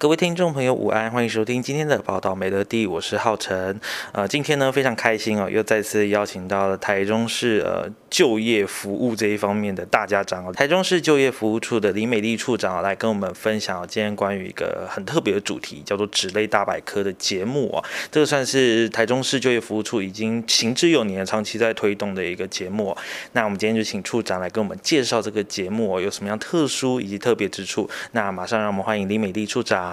各位听众朋友，午安，欢迎收听今天的报道美乐地，我是浩辰。呃，今天呢非常开心哦，又再次邀请到了台中市呃就业服务这一方面的大家长哦，台中市就业服务处的李美丽处长来跟我们分享今天关于一个很特别的主题，叫做职类大百科的节目哦。这个算是台中市就业服务处已经行之有年、长期在推动的一个节目。那我们今天就请处长来跟我们介绍这个节目哦，有什么样特殊以及特别之处。那马上让我们欢迎李美丽处长。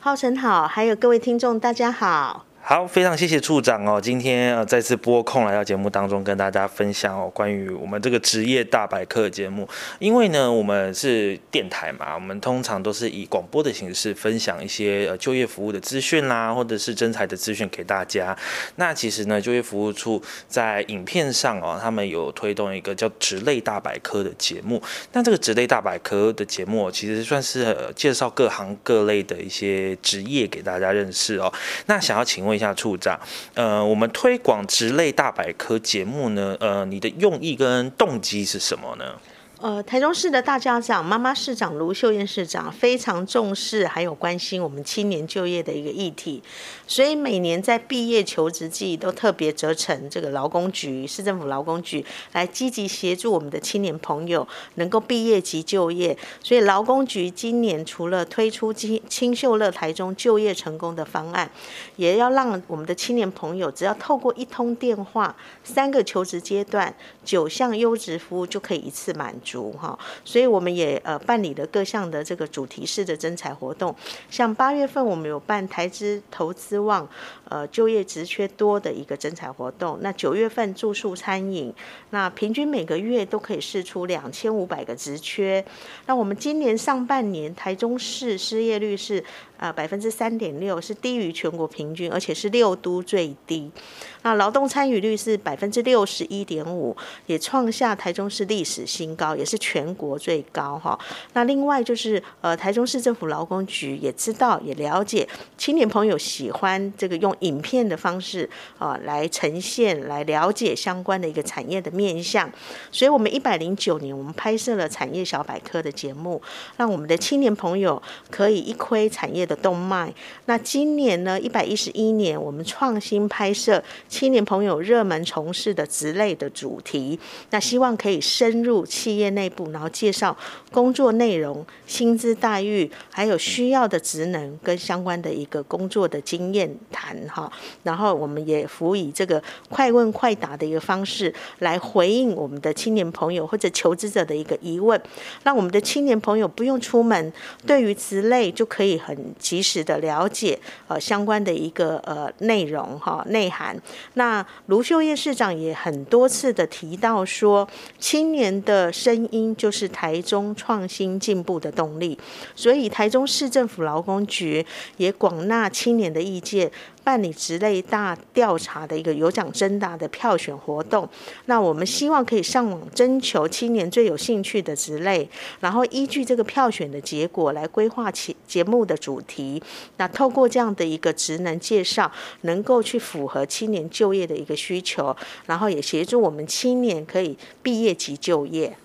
浩辰好，还有各位听众，大家好。好，非常谢谢处长哦，今天呃再次拨空来到节目当中跟大家分享哦，关于我们这个职业大百科节目。因为呢，我们是电台嘛，我们通常都是以广播的形式分享一些呃就业服务的资讯啦，或者是征才的资讯给大家。那其实呢，就业服务处在影片上哦，他们有推动一个叫职类大百科的节目。那这个职类大百科的节目其实算是介绍各行各类的一些职业给大家认识哦。那想要请问。一下处长，呃，我们推广职类大百科节目呢，呃，你的用意跟动机是什么呢？呃，台中市的大家长妈妈市长卢秀燕市长非常重视还有关心我们青年就业的一个议题，所以每年在毕业求职季都特别责成这个劳工局、市政府劳工局来积极协助我们的青年朋友能够毕业及就业。所以劳工局今年除了推出清清秀乐台中就业成功的方案，也要让我们的青年朋友只要透过一通电话，三个求职阶段，九项优质服务就可以一次满足。足哈，所以我们也呃办理了各项的这个主题式的征才活动，像八月份我们有办台资投资旺呃就业职缺多的一个征才活动，那九月份住宿餐饮，那平均每个月都可以释出两千五百个职缺，那我们今年上半年台中市失业率是呃百分之三点六，是低于全国平均，而且是六都最低。那劳动参与率是百分之六十一点五，也创下台中市历史新高，也是全国最高哈。那另外就是呃，台中市政府劳工局也知道也了解青年朋友喜欢这个用影片的方式啊来呈现，来了解相关的一个产业的面向。所以我们一百零九年我们拍摄了产业小百科的节目，让我们的青年朋友可以一窥产业的动脉。那今年呢，一百一十一年我们创新拍摄。青年朋友热门从事的职类的主题，那希望可以深入企业内部，然后介绍工作内容、薪资待遇，还有需要的职能跟相关的一个工作的经验谈哈。然后我们也辅以这个快问快答的一个方式来回应我们的青年朋友或者求职者的一个疑问，让我们的青年朋友不用出门，对于职类就可以很及时的了解呃相关的一个呃内容哈内涵。那卢秀燕市长也很多次的提到说，青年的声音就是台中创新进步的动力，所以台中市政府劳工局也广纳青年的意见。办理职类大调查的一个有奖征答的票选活动，那我们希望可以上网征求青年最有兴趣的职类，然后依据这个票选的结果来规划其节目的主题。那透过这样的一个职能介绍，能够去符合青年就业的一个需求，然后也协助我们青年可以毕业及就业。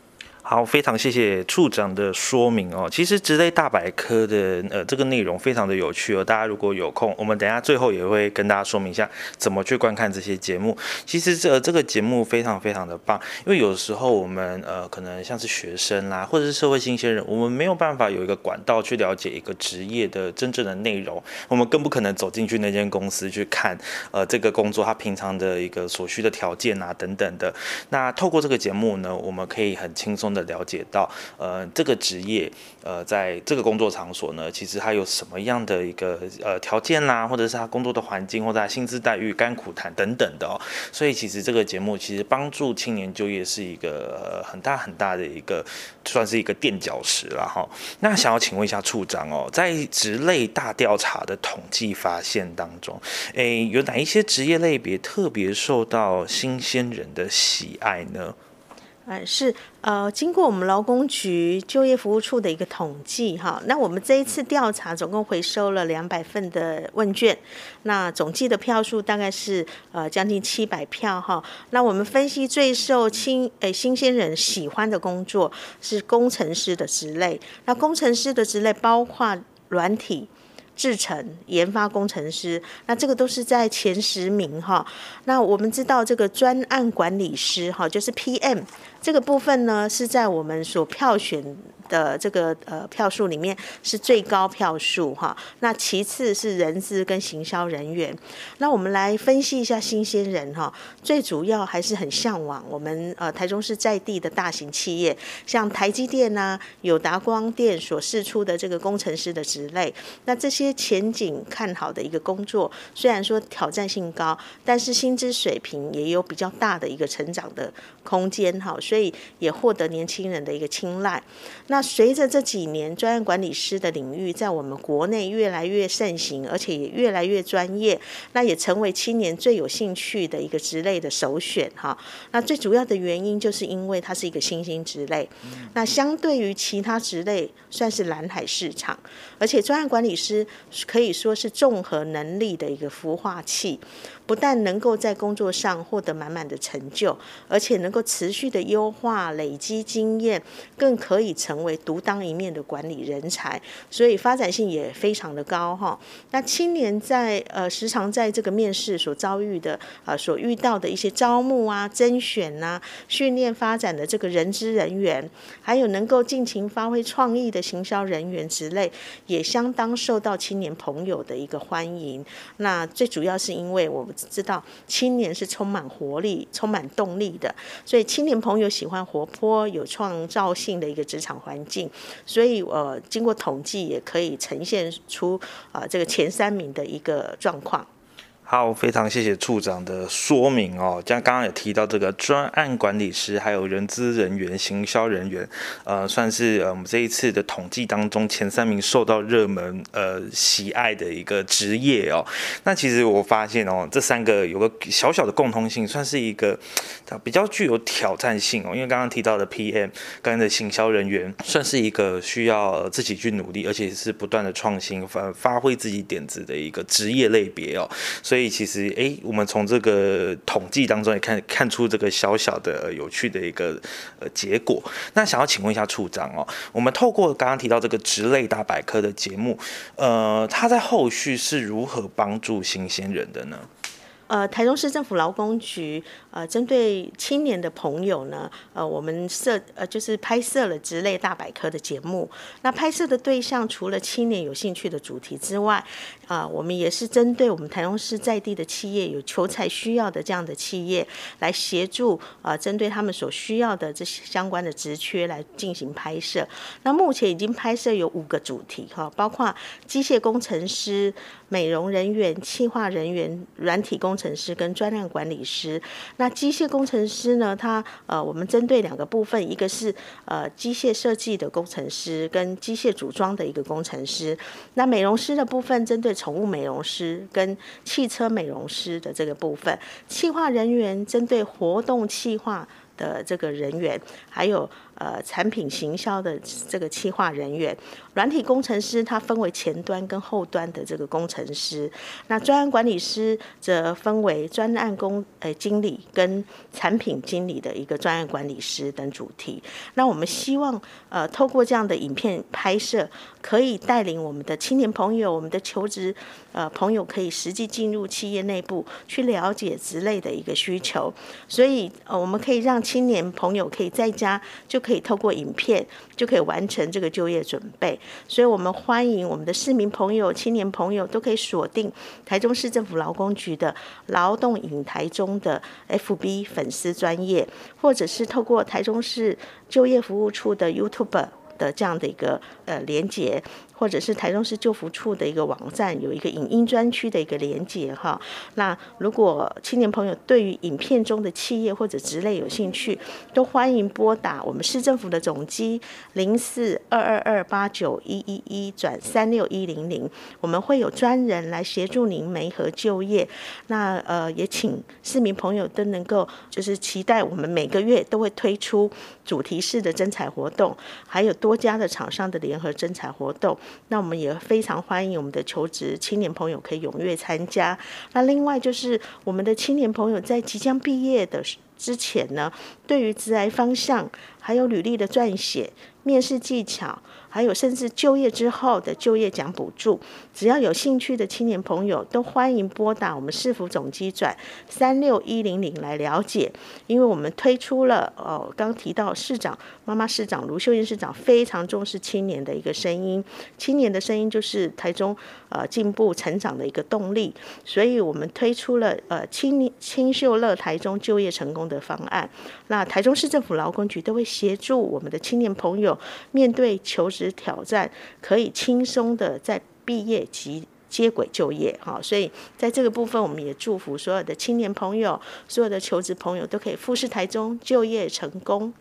好，非常谢谢处长的说明哦。其实职类大百科的呃这个内容非常的有趣哦。大家如果有空，我们等一下最后也会跟大家说明一下怎么去观看这些节目。其实这这个节目非常非常的棒，因为有时候我们呃可能像是学生啦，或者是社会新鲜人，我们没有办法有一个管道去了解一个职业的真正的内容，我们更不可能走进去那间公司去看呃这个工作它平常的一个所需的条件啊等等的。那透过这个节目呢，我们可以很轻松。的了解到，呃，这个职业，呃，在这个工作场所呢，其实它有什么样的一个呃条件啦，或者是他工作的环境，或者他薪资待遇、甘苦谈等等的哦。所以其实这个节目其实帮助青年就业是一个很大很大的一个，算是一个垫脚石了哈。那想要请问一下处长哦，在职类大调查的统计发现当中，诶，有哪一些职业类别特别受到新鲜人的喜爱呢？呃，是呃，经过我们劳工局就业服务处的一个统计哈，那我们这一次调查总共回收了两百份的问卷，那总计的票数大概是呃将近七百票哈。那我们分析最受新诶新鲜人喜欢的工作是工程师的职类，那工程师的职类包括软体。制程研发工程师，那这个都是在前十名哈。那我们知道这个专案管理师哈，就是 PM 这个部分呢，是在我们所票选。的这个呃票数里面是最高票数哈，那其次是人资跟行销人员。那我们来分析一下新鲜人哈，最主要还是很向往我们呃台中市在地的大型企业，像台积电呐、友达光电所释出的这个工程师的职类。那这些前景看好的一个工作，虽然说挑战性高，但是薪资水平也有比较大的一个成长的空间哈，所以也获得年轻人的一个青睐。那随着这几年专案管理师的领域在我们国内越来越盛行，而且也越来越专业，那也成为青年最有兴趣的一个职类的首选哈。那最主要的原因就是因为它是一个新兴职类，那相对于其他职类算是蓝海市场，而且专案管理师可以说是综合能力的一个孵化器。不但能够在工作上获得满满的成就，而且能够持续的优化、累积经验，更可以成为独当一面的管理人才，所以发展性也非常的高哈。那青年在呃时常在这个面试所遭遇的啊、所遇到的一些招募啊、甄选呐、啊、训练发展的这个人资人员，还有能够尽情发挥创意的行销人员之类，也相当受到青年朋友的一个欢迎。那最主要是因为我们。知道青年是充满活力、充满动力的，所以青年朋友喜欢活泼、有创造性的一个职场环环境。所以，呃，经过统计，也可以呈现出啊、这个前三名的一个状况。好，非常谢谢处长的说明哦。像刚刚也提到这个专案管理师，还有人资人员、行销人员，呃，算是呃我们这一次的统计当中前三名受到热门呃喜爱的一个职业哦。那其实我发现哦，这三个有个小小的共通性，算是一个比较具有挑战性哦。因为刚刚提到的 PM，跟的行销人员，算是一个需要自己去努力，而且是不断的创新、发发挥自己点子的一个职业类别哦。所以其实，哎，我们从这个统计当中也看看出这个小小的有趣的一个呃结果。那想要请问一下处长哦，我们透过刚刚提到这个植类大百科的节目，呃，它在后续是如何帮助新鲜人的呢？呃，台中市政府劳工局呃，针对青年的朋友呢，呃，我们设呃就是拍摄了职类大百科的节目。那拍摄的对象除了青年有兴趣的主题之外，啊、呃，我们也是针对我们台中市在地的企业有求才需要的这样的企业，来协助啊、呃，针对他们所需要的这些相关的职缺来进行拍摄。那目前已经拍摄有五个主题哈，包括机械工程师、美容人员、企划人员、软体工程师跟专案管理师。那机械工程师呢，他呃，我们针对两个部分，一个是呃机械设计的工程师跟机械组装的一个工程师。那美容师的部分，针对宠物美容师跟汽车美容师的这个部分。企划人员针对活动企划的这个人员，还有。呃，产品行销的这个企划人员，软体工程师，它分为前端跟后端的这个工程师。那专案管理师则分为专案工呃经理跟产品经理的一个专案管理师等主题。那我们希望呃透过这样的影片拍摄，可以带领我们的青年朋友、我们的求职呃朋友，可以实际进入企业内部去了解职类的一个需求。所以呃，我们可以让青年朋友可以在家就可以。可以透过影片就可以完成这个就业准备。所以，我们欢迎我们的市民朋友、青年朋友都可以锁定台中市政府劳工局的劳动影台中的 FB 粉丝专业，或者是透过台中市就业服务处的 YouTube 的这样的一个呃连接。或者是台中市就服处的一个网站，有一个影音专区的一个连接哈。那如果青年朋友对于影片中的企业或者职类有兴趣，都欢迎拨打我们市政府的总机零四二二二八九一一一转三六一零零，我们会有专人来协助您媒合就业。那呃，也请市民朋友都能够就是期待我们每个月都会推出主题式的征才活动，还有多家的厂商的联合征才活动。那我们也非常欢迎我们的求职青年朋友可以踊跃参加。那另外就是我们的青年朋友在即将毕业的之前呢，对于职涯方向还有履历的撰写、面试技巧。还有，甚至就业之后的就业奖补助，只要有兴趣的青年朋友，都欢迎拨打我们市府总机转三六一零零来了解。因为我们推出了哦，刚提到市长妈妈市长卢秀燕市长非常重视青年的一个声音，青年的声音就是台中呃进步成长的一个动力，所以我们推出了呃青青秀乐台中就业成功的方案。那台中市政府劳工局都会协助我们的青年朋友面对求职。挑战可以轻松的在毕业及接轨就业，哈，所以在这个部分，我们也祝福所有的青年朋友、所有的求职朋友都可以复试台中就业成功。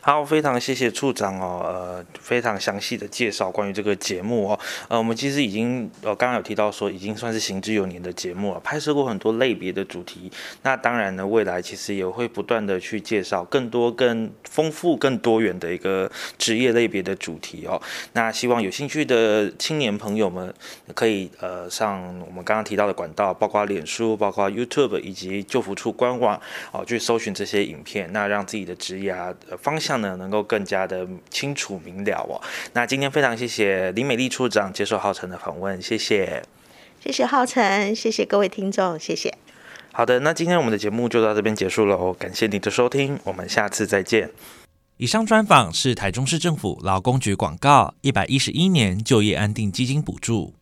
好，非常谢谢处长哦，呃，非常详细的介绍关于这个节目哦，呃，我们其实已经呃刚刚有提到说，已经算是行之有年的节目了，拍摄过很多类别的主题。那当然呢，未来其实也会不断的去介绍更多、更丰富、更多元的一个职业类别的主题哦。那希望有兴趣的青年朋友们可以呃上我们刚刚提到的管道，包括脸书、包括 YouTube 以及就服处官网哦，去搜寻这些影片，那让自己的职业呃。方向呢，能够更加的清楚明了哦。那今天非常谢谢林美丽处长接受浩辰的访问，谢谢，谢谢浩辰，谢谢各位听众，谢谢。好的，那今天我们的节目就到这边结束了哦，感谢你的收听，我们下次再见。以上专访是台中市政府劳工局广告，一百一十一年就业安定基金补助。